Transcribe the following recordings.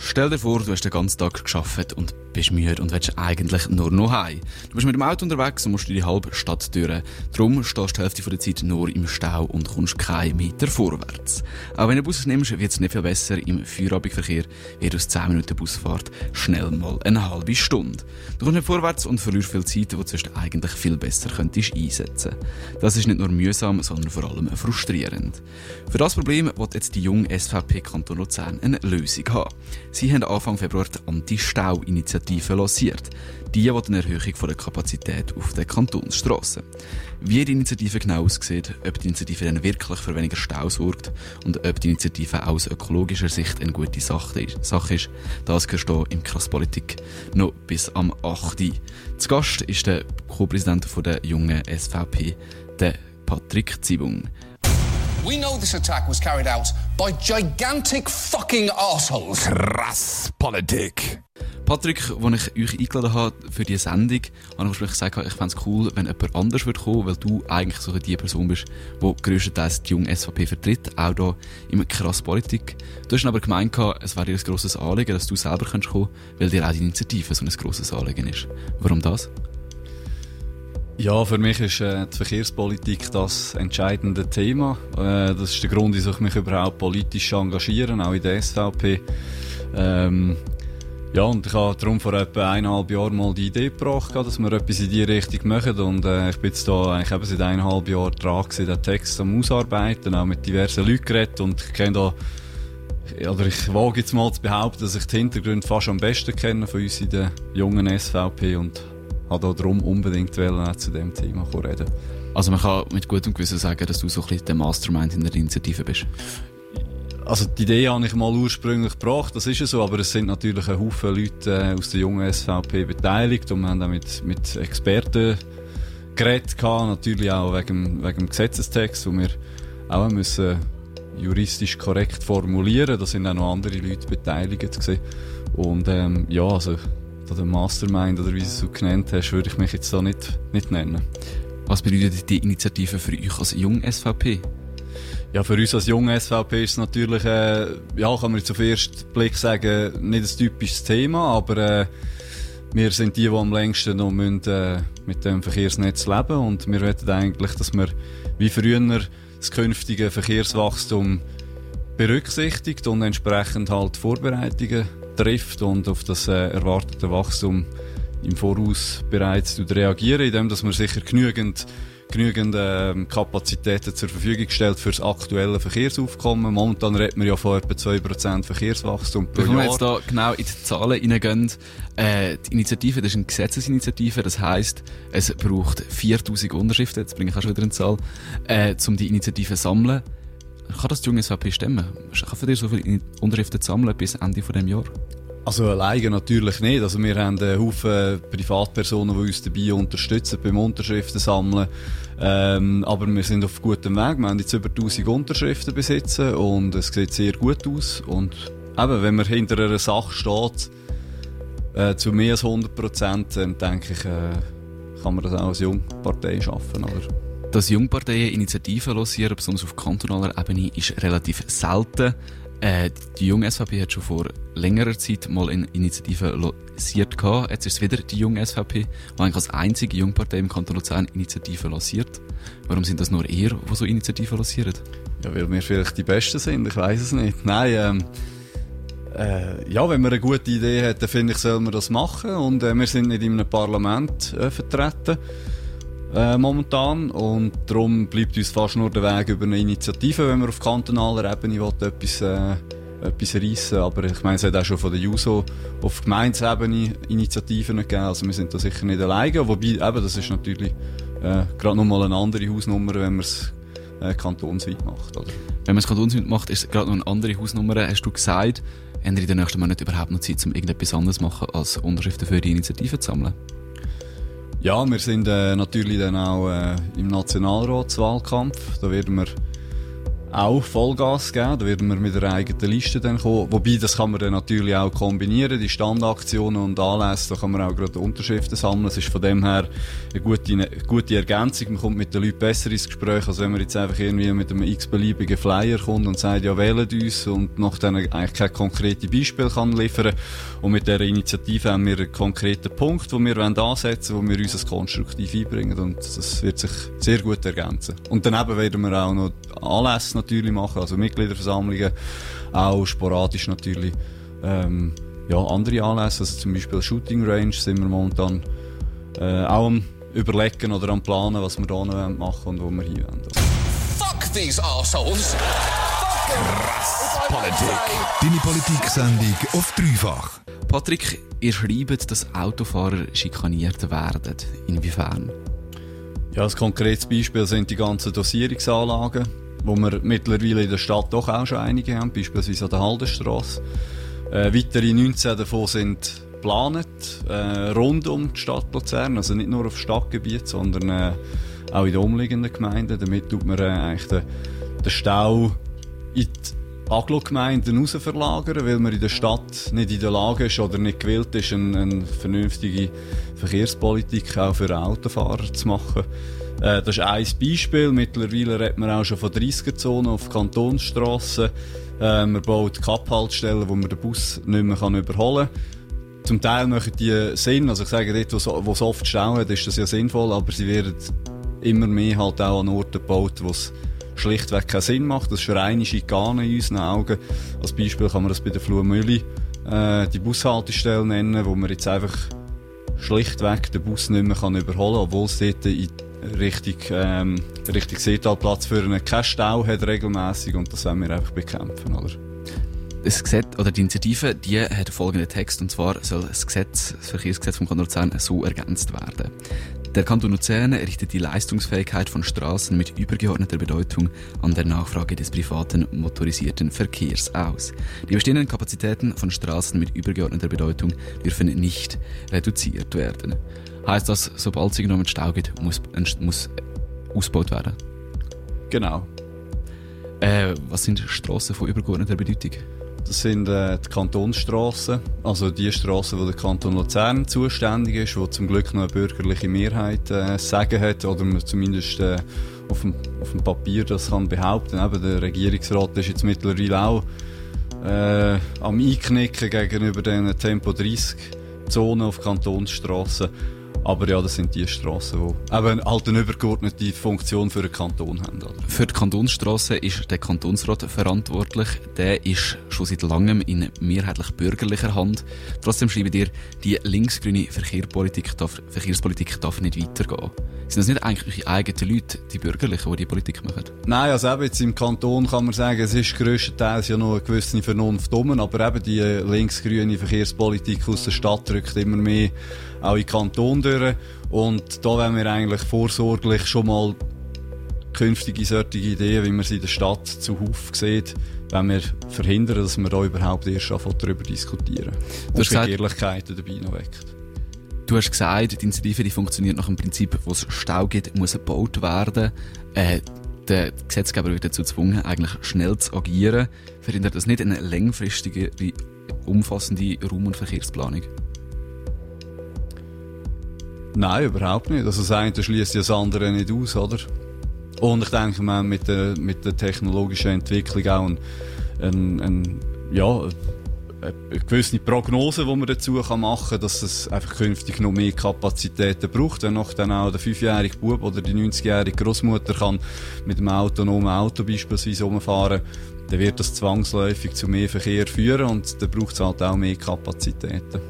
Stell dir vor, du hast den ganzen Tag geschafft und bist müde und willst eigentlich nur noch heim. Du bist mit dem Auto unterwegs und musst die halbe Stadt durch. Darum stehst du die Hälfte der Zeit nur im Stau und kommst keinen Meter vorwärts. Auch wenn du Bus nimmst, wird es nicht viel besser. Im Feierabendverkehr wird aus 10 Minuten Busfahrt schnell mal eine halbe Stunde. Du kommst nicht vorwärts und verlierst viel Zeit, die du sonst eigentlich viel besser könntest einsetzen. Das ist nicht nur mühsam, sondern vor allem frustrierend. Für das Problem wird jetzt die junge SVP Kanton Luzern eine Lösung haben. Sie haben Anfang Februar die Anti-Stau-Initiative lanciert. Die will eine Erhöhung der Kapazität auf den Kantonsstrassen. Wie die Initiative genau aussieht, ob die Initiative dann wirklich für weniger Stau sorgt und ob die Initiative aus ökologischer Sicht eine gute Sache ist, das hörst du im Krasspolitik noch bis am 8. Zu Gast ist der Co-Präsident der jungen SVP, der Patrick Zibung. We know this attack was carried out by gigantic fucking assholes. Krass Politik. Patrick, als ich euch eingeladen habe für diese Sendung, habe ich gesagt, ich fände es cool, wenn jemand anders würde kommen, weil du eigentlich so die Person bist, die größtenteils die junge SVP vertritt, auch hier im Krass Politik. Du hast aber gemeint, es wäre dir ein grosses Anliegen, dass du selber kommen kannst, weil dir auch die Initiative so ein grosses Anliegen ist. Warum das? Ja, für mich ist äh, die Verkehrspolitik das entscheidende Thema. Äh, das ist der Grund, wieso ich mich überhaupt politisch engagieren, auch in der SVP. Ähm, ja, und ich habe darum vor etwa eineinhalb Jahren mal die Idee gebracht, dass wir etwas in diese Richtung machen. Und äh, ich bin jetzt da eigentlich eben seit eineinhalb Jahren dran den Text am Ausarbeiten, auch mit diversen Leuten geredet. Und ich kenne da, oder ich wage jetzt mal zu behaupten, dass ich die Hintergründe fast am besten kenne von uns in der jungen SVP und habe darum unbedingt auch zu dem Thema reden. Also man kann mit gutem Gewissen sagen, dass du so ein bisschen der Mastermind in der Initiative bist. Also die Idee habe ich mal ursprünglich gebracht, das ist ja so, aber es sind natürlich ein Haufen Leute äh, aus der jungen SVP beteiligt und wir haben auch mit, mit Experten geredet natürlich auch wegen, wegen dem Gesetzestext, wo wir auch müssen juristisch korrekt formulieren, da sind auch noch andere Leute beteiligt gewesen. Und ähm, ja, also oder Mastermind oder wie du es so genannt hast, würde ich mich jetzt da nicht, nicht nennen. Was bedeutet die Initiative für euch als jung SVP? Ja, für uns als junge SVP ist es natürlich, äh, ja, kann man jetzt auf den ersten Blick sagen, nicht ein typisches Thema, aber äh, wir sind die, die am längsten noch müssen, äh, mit dem Verkehrsnetz leben und wir wollen eigentlich, dass wir wie früher das künftige Verkehrswachstum berücksichtigt und entsprechend halt Vorbereitungen trifft und auf das äh, erwartete Wachstum im Voraus bereits reagieren, indem dass man sicher genügend genügend äh, Kapazitäten zur Verfügung stellt für das aktuelle Verkehrsaufkommen. Momentan redet man ja von etwa 2% Verkehrswachstum pro Bevor Jahr. wir jetzt da genau in die Zahlen reingehen, äh, die Initiative, das ist eine Gesetzesinitiative, das heisst, es braucht 4000 Unterschriften, jetzt bringe ich auch schon wieder eine Zahl, äh, um die Initiative zu sammeln. Kann das die junge SVP stemmen? Schaffen dir so viele Unterschriften sammeln bis Ende von dem Jahr? Also alleine natürlich nicht. Also wir haben einen Haufen Privatpersonen, die uns dabei unterstützen beim Unterschriften sammeln. Ähm, aber wir sind auf gutem Weg. Wir haben jetzt über 1000 Unterschriften besitzen und es sieht sehr gut aus. Und eben, wenn man hinter einer Sache steht, äh, zu mehr als 100 Prozent, dann denke ich, äh, kann man das auch als Jungpartei schaffen. Oder? Dass Jungparteien Initiativen lancieren, besonders auf kantonaler Ebene, ist relativ selten. Äh, die junge SVP hat schon vor längerer Zeit mal eine Initiative lanciert gehabt. Jetzt ist es wieder die junge SVP, die eigentlich als einzige Jungpartei im Kanton Luzern Initiativen lanciert. Warum sind das nur ihr, die so Initiativen lancieren? Ja, weil wir vielleicht die Besten sind, ich weiß es nicht. Nein, ähm, äh, ja, wenn man eine gute Idee hat, dann finde ich, soll man das machen. Und äh, wir sind nicht in einem Parlament äh, vertreten äh, momentan und darum bleibt uns fast nur der Weg über eine Initiative, wenn wir auf kantonaler Ebene will, etwas, äh, etwas reissen Aber ich meine, es hat auch schon von der JUSO auf Gemeindeebene Initiativen gegeben, also wir sind da sicher nicht alleine, wobei eben, das ist natürlich äh, gerade nochmal eine andere Hausnummer, wenn man es äh, kantonsweit macht. Oder? Wenn man es kantonsweit macht, ist es gerade noch eine andere Hausnummer, hast du gesagt. Haben ihr in den nächsten Monaten überhaupt noch Zeit, um irgendetwas anderes zu machen, als Unterschriften für die Initiative zu sammeln? Ja, wir sind äh, natürlich dann auch äh, im Nationalratswahlkampf. Da werden wir auch Vollgas geben. Da werden wir mit einer eigenen Liste dann kommen. Wobei, das kann man dann natürlich auch kombinieren. Die Standaktionen und Anlässe, da kann man auch gerade Unterschriften sammeln. Es ist von dem her eine gute, eine gute Ergänzung. Man kommt mit den Leuten besser ins Gespräch, als wenn man jetzt einfach irgendwie mit einem x-beliebigen Flyer kommt und sagt, ja, wählt uns und nach dann eigentlich kein konkretes Beispiel kann liefern. Und mit dieser Initiative haben wir einen konkreten Punkt, den wir ansetzen wollen, wo wir uns konstruktiv einbringen. Und das wird sich sehr gut ergänzen. Und daneben werden wir auch noch Anlässe natürlich machen, also Mitgliederversammlungen, auch sporadisch natürlich ähm, ja, andere Anlässe, also zum Beispiel Shooting Range sind wir momentan äh, auch am überlegen oder am planen, was wir da noch machen und wo wir hier wollen. Fuck these assholes! Politik. Deine Politik-Sendung auf dreifach. Patrick, ihr schreibt, dass Autofahrer schikaniert werden. Inwiefern? Ja, ein konkretes Beispiel sind die ganzen Dosierungsanlagen, wo wir mittlerweile in der Stadt doch auch schon einige haben, beispielsweise an der Haldenstrasse. Äh, weitere 19 davon sind geplant, äh, rund um die Stadt Luzern, also nicht nur auf Stadtgebiet, sondern äh, auch in den umliegenden Gemeinden. Damit tut man äh, eigentlich den, den Stau in die Aglo-Gemeinden raus verlagern, weil man in der Stadt nicht in der Lage ist oder nicht gewillt ist, eine, eine vernünftige Verkehrspolitik auch für Autofahrer zu machen. Äh, das ist ein Beispiel. Mittlerweile redet man auch schon von 30er-Zonen auf Kantonsstrassen. Äh, man baut Kapphaltestellen, wo man den Bus nicht mehr kann überholen kann. Zum Teil machen die Sinn, also ich sage dort, wo es oft Stau hat, ist das ja sinnvoll, aber sie werden immer mehr halt auch an Orten gebaut, wo es schlichtweg keinen Sinn macht. Das ist reine Schikane in unseren Augen. Als Beispiel kann man das bei der Fluhmühle äh, die Bushaltestelle nennen, wo man jetzt einfach schlichtweg den Bus nicht mehr kann überholen kann, obwohl es dort in Richtung, ähm, Richtung Seetalplatz für einen keinen hat regelmäßig und das wollen wir einfach bekämpfen, oder? Das Gesetz, oder die Initiative, die hat folgenden Text, und zwar soll das Gesetz, das Verkehrsgesetz vom Kanton Luzern so ergänzt werden. Der Kanton Luzern richtet die Leistungsfähigkeit von Straßen mit übergeordneter Bedeutung an der Nachfrage des privaten motorisierten Verkehrs aus. Die bestehenden Kapazitäten von Straßen mit übergeordneter Bedeutung dürfen nicht reduziert werden. Heißt das, sobald es irgendwo mit Stau geht, muss, muss ausgebaut werden? Genau. Äh, was sind Strassen von übergeordneter Bedeutung? Das sind äh, die Kantonsstrassen, also die Strassen, wo der Kanton Luzern zuständig ist, wo zum Glück noch eine bürgerliche Mehrheit äh, sagen hat oder man zumindest äh, auf, dem, auf dem Papier das kann behaupten. Eben, der Regierungsrat ist jetzt mittlerweile auch äh, am Einknicken gegenüber den Tempo 30 Zonen auf Kantonsstrassen. Aber ja, das sind die Strassen, die eben halt eine übergeordnete Funktion für den Kanton haben. Oder? Für die Kantonsstrasse ist der Kantonsrat verantwortlich. Der ist schon seit langem in mehrheitlich bürgerlicher Hand. Trotzdem schreiben dir, die linksgrüne Verkehrspolitik darf, Verkehrspolitik darf nicht weitergehen. Sind das nicht eigentlich eure eigenen Leute, die Bürgerlichen, die die Politik machen? Nein, also eben jetzt im Kanton kann man sagen, es ist grösstenteils ja noch eine gewisse Vernunft um, aber eben die linksgrüne Verkehrspolitik aus der Stadt drückt immer mehr auch in den Kanton durch. Und da wollen wir eigentlich vorsorglich schon mal künftige solche Ideen, wie man sie in der Stadt zuhauf sieht, wenn wir verhindern, dass wir da überhaupt erst darüber diskutieren. Du hast gesagt, Ehrlichkeiten dabei noch weckt. Du hast gesagt, die Initiative die funktioniert nach dem Prinzip, wo es Stau gibt, muss gebaut werden. Äh, der Gesetzgeber wird dazu gezwungen, eigentlich schnell zu agieren. Verhindert das nicht eine längfristige, umfassende Raum- und Verkehrsplanung? Nein, überhaupt nicht. Also das eine schließt das andere nicht aus, oder? Und ich denke, haben mit der, mit der technologischen Entwicklung auch ein, ein, ein ja, eine gewisse Prognose, die man dazu machen kann, dass es einfach künftig noch mehr Kapazitäten braucht. Wenn noch dann auch der fünfjährige Bub oder die 90-jährige Großmutter kann mit einem autonomen Auto beispielsweise umfahren, dann wird das zwangsläufig zu mehr Verkehr führen und dann braucht es halt auch mehr Kapazitäten.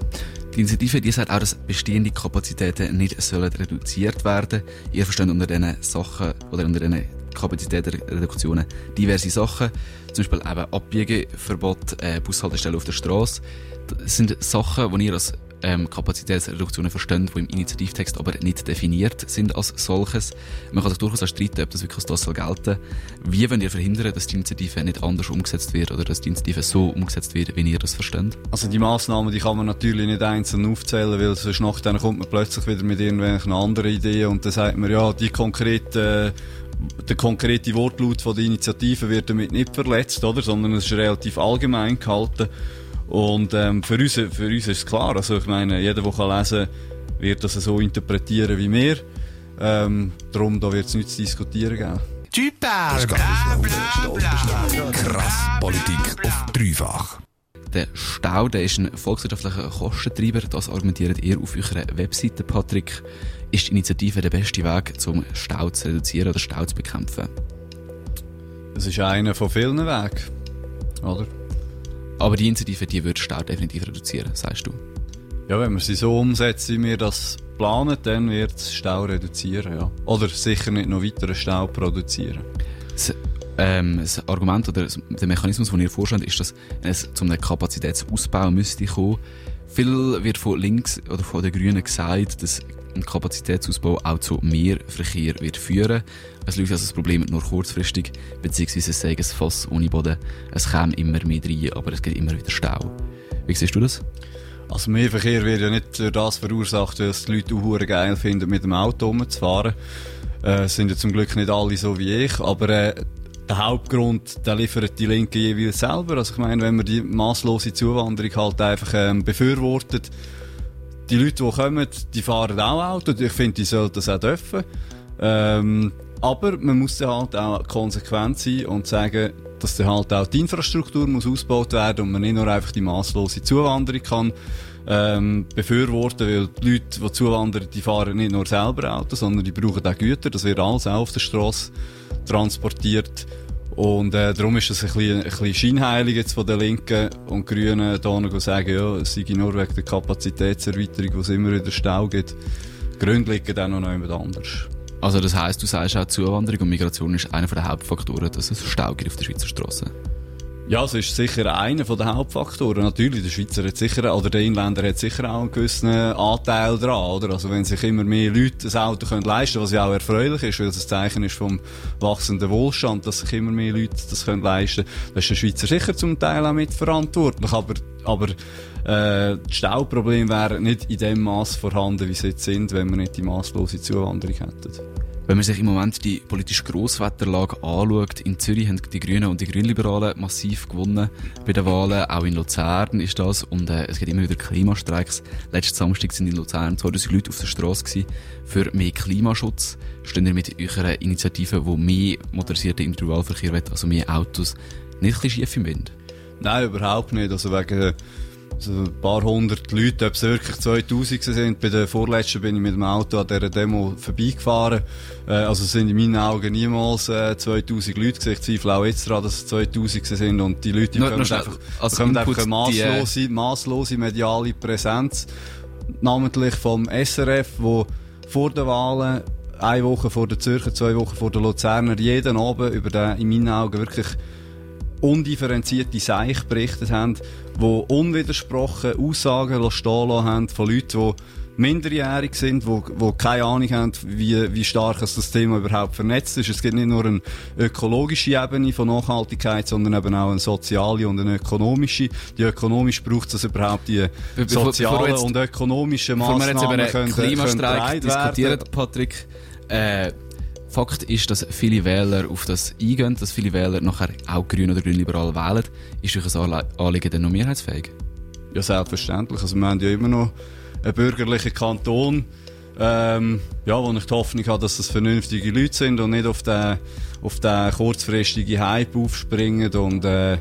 Die Initiative die sagt auch, dass bestehende Kapazitäten nicht sollen reduziert werden. Ihr versteht unter diesen Sachen oder unter diesen Kapazitätenreduktionen diverse Sachen. Zum Beispiel eben Abbiegeverbot, äh, Bushaltestellen auf der Straße. Das sind Sachen, die ihr als ähm, Kapazitätsreduktionen verstehen, die im Initiativtext aber nicht definiert sind als solches. Man kann sich durchaus auch streiten, ob das wirklich als soll gelten. Wie wollt ihr verhindern, dass die Initiative nicht anders umgesetzt wird oder dass die Initiative so umgesetzt wird, wie ihr das versteht? Also die Massnahmen, die kann man natürlich nicht einzeln aufzählen, weil sonst nachher kommt man plötzlich wieder mit irgendwelchen anderen Ideen und dann sagt man, ja, die konkrete der konkrete Wortlaut von der Initiative wird damit nicht verletzt, oder? Sondern es ist relativ allgemein gehalten. Und ähm, für, uns, für uns ist es klar. Also ich meine, jeder, der kann lesen wird das so interpretieren wie wir. Ähm, darum, da wird es nichts zu diskutieren geben. Das ist Krass Politik auf dreifach. Der Stau der ist ein volkswirtschaftlicher Kostentreiber. Das argumentiert ihr auf eurer Webseite, Patrick. Ist die Initiative der beste Weg, um Stau zu reduzieren oder Stau zu bekämpfen? Das ist einer von vielen Wegen. Oder? Aber die Initiative, die wird Stau definitiv reduzieren, sagst du? Ja, wenn wir sie so umsetzen, wie wir das planen, dann wird es Stau reduzieren, ja. Oder sicher nicht noch weiteren Stau produzieren. Das, ähm, das Argument oder der Mechanismus, den ihr vorstellt, ist, dass es zum Kapazitätsausbau müsste kommen. Viel wird von links oder von den Grünen gesagt, dass ein Kapazitätsausbau auch zu mehr Verkehr wird führen. Es löst also das Problem nur kurzfristig, beziehungsweise es sei ein Fass ohne Boden. Es käme immer mehr rein, aber es gibt immer wieder Stau. Wie siehst du das? Also mehr Verkehr wird ja nicht durch das verursacht, dass die Leute auch geil finden, mit dem Auto rumzufahren. Äh, sind ja zum Glück nicht alle so wie ich, aber äh, der Hauptgrund, der liefert die Linke jeweils selber. Also ich meine, wenn man die masslose Zuwanderung halt einfach ähm, befürwortet, die Leute, die kommen, die fahren auch Auto. Ich finde, die sollten das auch dürfen. Ähm, aber man muss dann halt auch konsequent sein und sagen, dass dann halt auch die Infrastruktur muss ausgebaut werden und man nicht nur einfach die masslose Zuwanderung kann ähm, befürworten, weil die Leute, die zuwandern, die fahren nicht nur selber Auto, sondern die brauchen auch Güter. Das wird alles auch auf der Straße transportiert. Und äh, darum ist es ein bisschen, ein bisschen scheinheilig jetzt von den Linken und Grünen da noch sagen, ja, es sei nur wegen der Kapazitätserweiterung, wo es immer wieder Stau gibt. Die Gründe liegen dann noch jemand anders. Also das heisst, du sagst auch, Zuwanderung und Migration ist einer der Hauptfaktoren, dass es Stau gibt auf der Schweizer Straße. Ja, es ist sicher einer der Hauptfaktoren. Natürlich, der Schweizer hat sicher, oder der Inländer hat sicher auch einen gewissen Anteil dran, oder? Also wenn sich immer mehr Leute ein Auto können leisten was ja auch erfreulich ist, weil es ein Zeichen ist vom wachsenden Wohlstand, dass sich immer mehr Leute das können leisten das ist der Schweizer sicher zum Teil auch mitverantwortlich, aber, aber äh, die Stauprobleme wären nicht in dem Maß vorhanden, wie sie jetzt sind, wenn wir nicht die masslose Zuwanderung hätten. Wenn man sich im Moment die politische Grosswetterlage anschaut, in Zürich haben die Grünen und die Grünliberalen massiv gewonnen bei den Wahlen. Auch in Luzern ist das. Und äh, es gibt immer wieder Klimastreiks. Letzten Samstag sind in Luzern 2000 Leute auf der Straße für mehr Klimaschutz. Stehen ihr mit eurer Initiative, die mehr motorisierten Individualverkehr will, also mehr Autos, nicht ein bisschen schief im Wind? Nein, überhaupt nicht. Also wegen so ein paar hundert Leute, ob es wirklich 2000 sind. Bei der vorletzten bin ich mit dem Auto an dieser Demo vorbeigefahren. Äh, also sind in meinen Augen niemals äh, 2000 Leute gewesen. Ich zweifle auch jetzt daran, dass es 2000 sind. Und die Leute bekommen einfach, als bekommen einfach eine die, äh, masslose, masslose mediale Präsenz. Namentlich vom SRF, wo vor den Wahlen eine Woche vor der Zürcher, zwei Wochen vor der Luzerner jeden Abend über den, in meinen Augen wirklich undifferenzierte Seich berichtet haben, die unwidersprochen Aussagen stehen lassen haben von Leuten, die minderjährig sind, die, die keine Ahnung haben, wie, wie stark das Thema überhaupt vernetzt ist. Es gibt nicht nur eine ökologische Ebene von Nachhaltigkeit, sondern eben auch eine soziale und eine ökonomische. Die ökonomisch braucht es überhaupt die bevor- sozialen jetzt- und ökonomischen Bevor wir jetzt über einen können, können Klimastreik bereit diskutieren, werden. Patrick, äh, Fakt ist, dass viele Wähler auf das eingehen, dass viele Wähler nachher auch grün oder grünliberal wählen. Ist euch ein Anliegen dann noch mehrheitsfähig? Ja, selbstverständlich. Also, wir haben ja immer noch einen bürgerlichen Kanton, ähm, ja, wo ich die Hoffnung habe, dass das vernünftige Leute sind und nicht auf den, auf den kurzfristigen Hype aufspringen und, äh,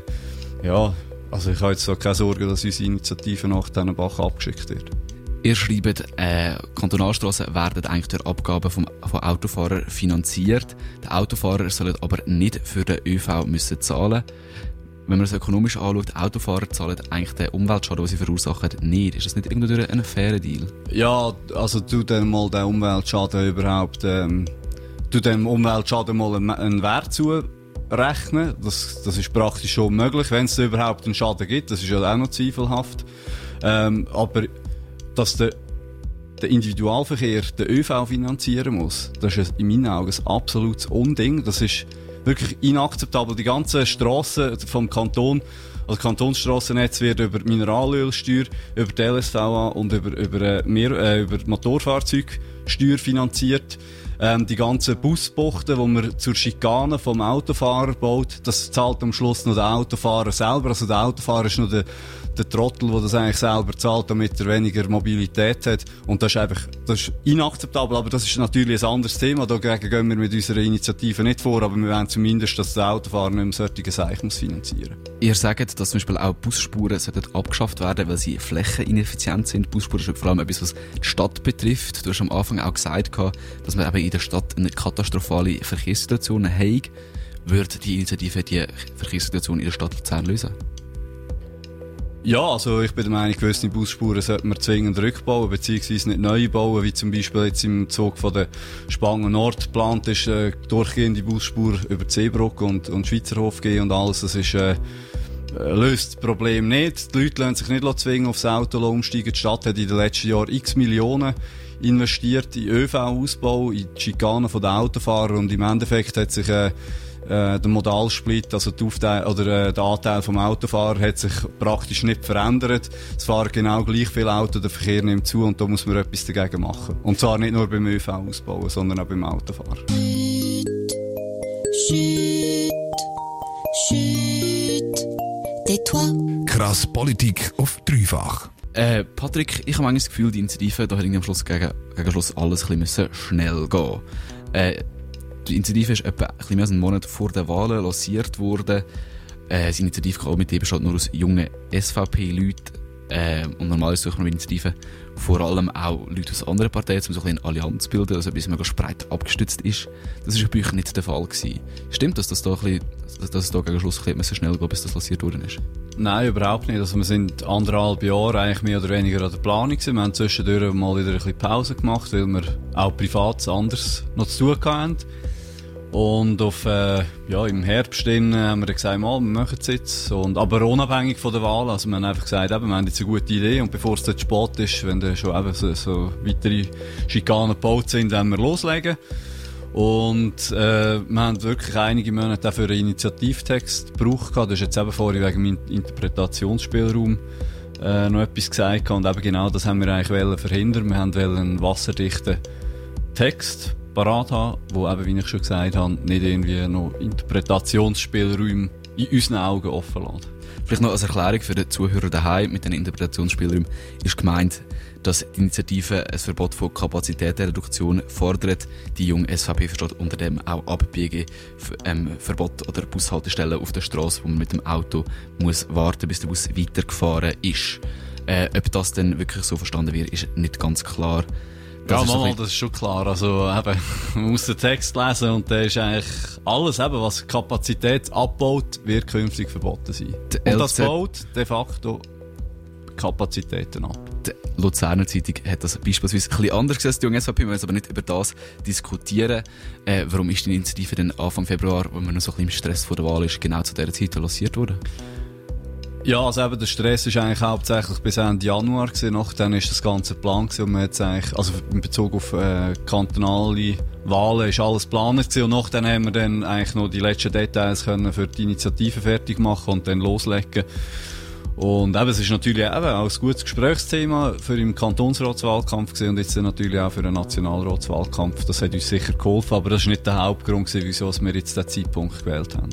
ja, also ich habe jetzt so keine Sorge, dass unsere Initiative nach diesen Bach abgeschickt wird. Ihr schreibt, äh, Kantonalstrassen werden eigentlich durch Abgaben vom, von Autofahrern finanziert. Die Autofahrer sollen aber nicht für den ÖV müssen zahlen. Wenn man es ökonomisch anschaut, Autofahrer zahlen eigentlich den Umweltschaden, den sie verursachen, nicht. Ist das nicht irgendwo durch einen fairen Deal? Ja, also tu dann mal den Umweltschaden überhaupt, ähm, tu dem Umweltschaden mal einen, Wert zurechnen. Das, das ist praktisch schon möglich, wenn es überhaupt einen Schaden gibt. Das ist ja auch noch zweifelhaft. Ähm, aber dass der, der Individualverkehr den ÖV finanzieren muss, das ist in meinen Augen ein absolutes Unding. Das ist wirklich inakzeptabel. Die ganzen Strassen vom Kanton, also Kantonsstrassennetz wird über Mineralölsteuer, über die LSVA und über, über, äh, mehr, äh, über Motorfahrzeugsteuer finanziert. Ähm, die ganzen Busbuchten, die man zur Schikane vom Autofahrer baut, das zahlt am Schluss noch der Autofahrer selber. Also der Autofahrer ist noch der, der Trottel, der das eigentlich selber zahlt, damit er weniger Mobilität hat. Und das ist einfach, das ist inakzeptabel, aber das ist natürlich ein anderes Thema. Dagegen gehen wir mit unserer Initiative nicht vor, aber wir wollen zumindest, dass der Autofahrer nicht mehr solche muss finanzieren Ihr sagt, dass zum Beispiel auch Busspuren sollten abgeschafft werden, weil sie flächenineffizient sind. Busspuren ist vor allem etwas, was die Stadt betrifft. Du hast am Anfang auch gesagt, dass man eben in der Stadt eine katastrophale Verkehrssituation haben. Würde die Initiative die Verkehrssituation in der Stadt Luzern lösen? Ja, also ich bin der Meinung, gewisse Busspuren sollte man zwingend rückbauen, beziehungsweise nicht neu bauen, wie zum Beispiel jetzt im Zug von der Spangen Nord geplant ist, äh, durchgehende Busspur über Seebrücke und, und Schweizerhof gehen und alles. Das ist, äh, löst das Problem nicht. Die Leute lassen sich nicht zwingen aufs Auto umsteigen. Die Stadt hat in den letzten Jahren x Millionen investiert in ÖV-Ausbau, in die Schikanen der Autofahrer und im Endeffekt hat sich äh, äh, der Modalsplit, also die Aufteil oder äh, der Anteil vom Autofahrer hat sich praktisch nicht verändert. Es fahren genau gleich viele Autos, der Verkehr nimmt zu und da muss man etwas dagegen machen. Und zwar nicht nur beim ÖV ausbauen, sondern auch beim Autofahren. Tais-toi. Krass Politik auf dreifach. Äh, Patrick, ich habe manchmal das Gefühl, die Initiative, da hat am Schluss gegen, gegen Schluss alles ein bisschen schnell gehen. Äh, die Initiative ist etwa ein bisschen mehr als einen Monat vor den Wahlen lanciert worden. Äh, die Initiativkomitee besteht nur aus jungen SVP-Leuten. Äh, und normalerweise suchen wir Initiativen vor allem auch Leute aus anderen Parteien, um so ein eine Allianz zu bilden, also etwas mega breit abgestützt ist. Das war bei euch nicht der Fall. Gewesen. Stimmt das, dass, da ein bisschen, dass es da gegen Schluss ein bisschen schnell geht, bis das lanciert worden ist? Nein, überhaupt nicht. Also wir sind anderthalb Jahre eigentlich mehr oder weniger an der Planung gewesen. Wir haben zwischendurch mal wieder ein bisschen Pause gemacht, weil wir auch privat anders noch zu tun hatten. Und auf, äh, ja, im Herbst dann, haben wir gesagt, mal, wir machen es jetzt. Und, aber unabhängig von der Wahl. Also, wir haben einfach gesagt, eben, wir haben jetzt eine gute Idee. Und bevor es jetzt spät ist, wenn dann schon eben so, so weitere Schikanen gebaut sind, werden wir loslegen. Und, äh, wir haben wirklich einige Monate auch für einen Initiativtext gebraucht. Das ist jetzt eben vorhin wegen meinem Interpretationsspielraum, äh, noch etwas gesagt. Und eben genau das haben wir eigentlich verhindern. Wir haben einen wasserdichten Text parat haben, wo eben, wie ich schon gesagt habe, nicht irgendwie noch Interpretationsspielräume in unseren Augen offen lässt. Vielleicht noch als Erklärung für den Zuhörer daheim mit den Interpretationsspielräumen ist gemeint, dass die Initiative ein Verbot von Kapazitätenreduktion fordert. Die junge SVP versteht unter dem auch Abbiegen, ähm, Verbot oder Bushaltestellen auf der Straße, wo man mit dem Auto muss warten, bis der Bus weitergefahren ist. Äh, ob das denn wirklich so verstanden wird, ist nicht ganz klar. Das ja, mal, das ist schon klar. Also, eben, man muss den Text lesen und da ist eigentlich alles, eben, was Kapazität abbaut, wird künftig verboten sein. Die und das baut de facto Kapazitäten ab. Die Luzerner Zeitung hat das beispielsweise ein bisschen anders gesehen die junge SVP. Wir müssen aber nicht über das diskutieren. Äh, warum ist die Initiative denn Anfang Februar, wo man noch so ein bisschen im Stress vor der Wahl ist, genau zu dieser Zeit lanciert worden? Ja, also eben, der Stress ist eigentlich hauptsächlich bis Ende Januar. Nachdem ist das ganze Plan gewesen und man jetzt eigentlich, also in Bezug auf äh, kantonale Wahlen ist alles geplant und nachdem haben wir dann eigentlich noch die letzten Details können für die Initiative fertig machen und dann loslegen. Und eben, es ist natürlich eben auch ein gutes Gesprächsthema für den Kantonsratswahlkampf gewesen und jetzt natürlich auch für den Nationalratswahlkampf. Das hat uns sicher geholfen, aber das ist nicht der Hauptgrund gewesen, wieso wir jetzt diesen Zeitpunkt gewählt haben.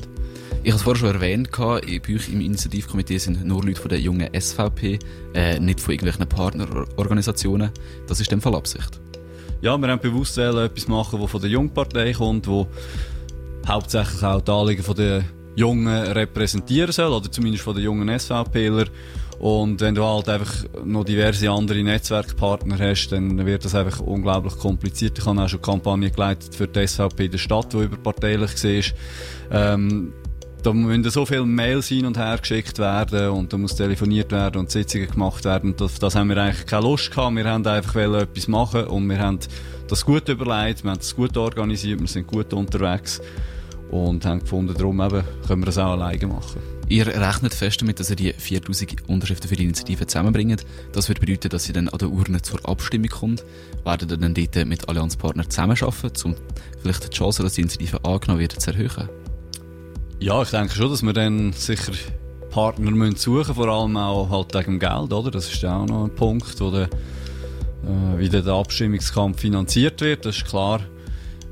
Ich habe es vorher schon erwähnt, bei euch im Initiativkomitee sind nur Leute von der jungen SVP, äh, nicht von irgendwelchen Partnerorganisationen. Das ist in dem Fall Absicht. Ja, wir haben bewusst etwas machen, das von der Jungpartei kommt, wo hauptsächlich auch die Anliegen der Jungen repräsentieren soll, oder zumindest von den jungen SVPler. Und wenn du halt einfach noch diverse andere Netzwerkpartner hast, dann wird das einfach unglaublich kompliziert. Ich habe auch schon Kampagnen geleitet für die SVP in der Stadt, die überparteilich war. Ähm, da müssen so viele Mails hin und her geschickt werden und da muss telefoniert werden und Sitzungen gemacht werden. Und das, das haben wir eigentlich keine Lust gehabt. Wir haben einfach etwas machen und wir haben das gut überlegt, wir haben das gut organisiert, wir sind gut unterwegs. Und haben gefunden, darum eben können wir das auch alleine machen. Ihr rechnet fest damit, dass ihr die 4000 Unterschriften für die Initiative zusammenbringt. Das würde bedeuten, dass sie dann an der Urne zur Abstimmung kommt. Werden ihr dann dort mit Allianzpartnern zusammenarbeiten, um vielleicht die Chance, dass die Initiative angenommen wird, zu erhöhen? Ja, ich denke schon, dass wir dann sicher Partner müssen suchen vor allem auch halt wegen Geld, oder? Das ist auch noch ein Punkt, wo äh, wie der Abstimmungskampf finanziert wird, das ist klar.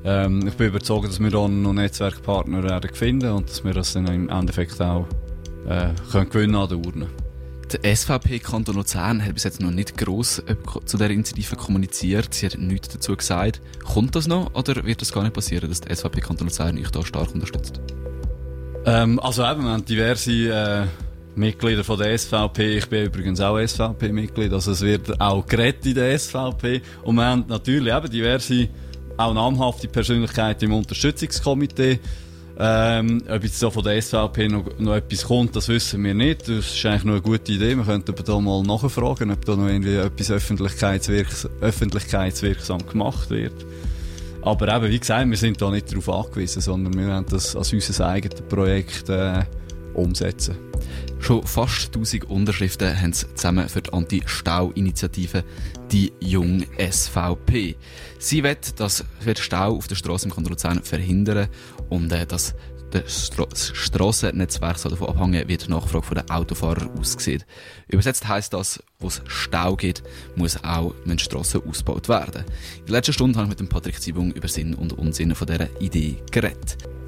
Ähm, ich bin überzeugt, dass wir da noch Netzwerkpartner werden finden und dass wir das dann im Endeffekt auch äh, können gewinnen an der Urne. Der SVP Kanton Luzern hat bis jetzt noch nicht gross äh, zu der Initiative kommuniziert. Sie hat nichts dazu gesagt. Kommt das noch oder wird das gar nicht passieren, dass der SVP Kanton Luzern euch da stark unterstützt? Ähm, also eben, wir haben diverse äh, Mitglieder von der SVP. Ich bin übrigens auch SVP-Mitglied, also es wird auch geredet in der SVP. Und wir haben natürlich eben diverse, auch namhafte Persönlichkeiten im Unterstützungskomitee. Ähm, ob jetzt so von der SVP noch, noch etwas kommt, das wissen wir nicht. Das ist eigentlich noch eine gute Idee. Wir könnten aber da mal nachfragen, ob da noch irgendwie etwas öffentlichkeitswirks öffentlichkeitswirksam gemacht wird. Aber eben, wie gesagt, wir sind da nicht darauf angewiesen, sondern wir wollen das als unser eigenes Projekt äh, umsetzen. Schon fast 1000 Unterschriften haben sie zusammen für die Anti-Stau-Initiative die Jung SVP. Sie will das wird Stau auf der Straße im Kanton Luzern verhindern und äh, dass das Strassennetzwerk soll davon abhängen, wie die Nachfrage von den Autofahrern aussieht. Übersetzt heisst das, wo es Stau gibt, muss auch die Strassen ausgebaut werden. In der letzten Stunde habe ich mit dem Patrick Zibung über Sinn und Unsinn von dieser Idee geredet.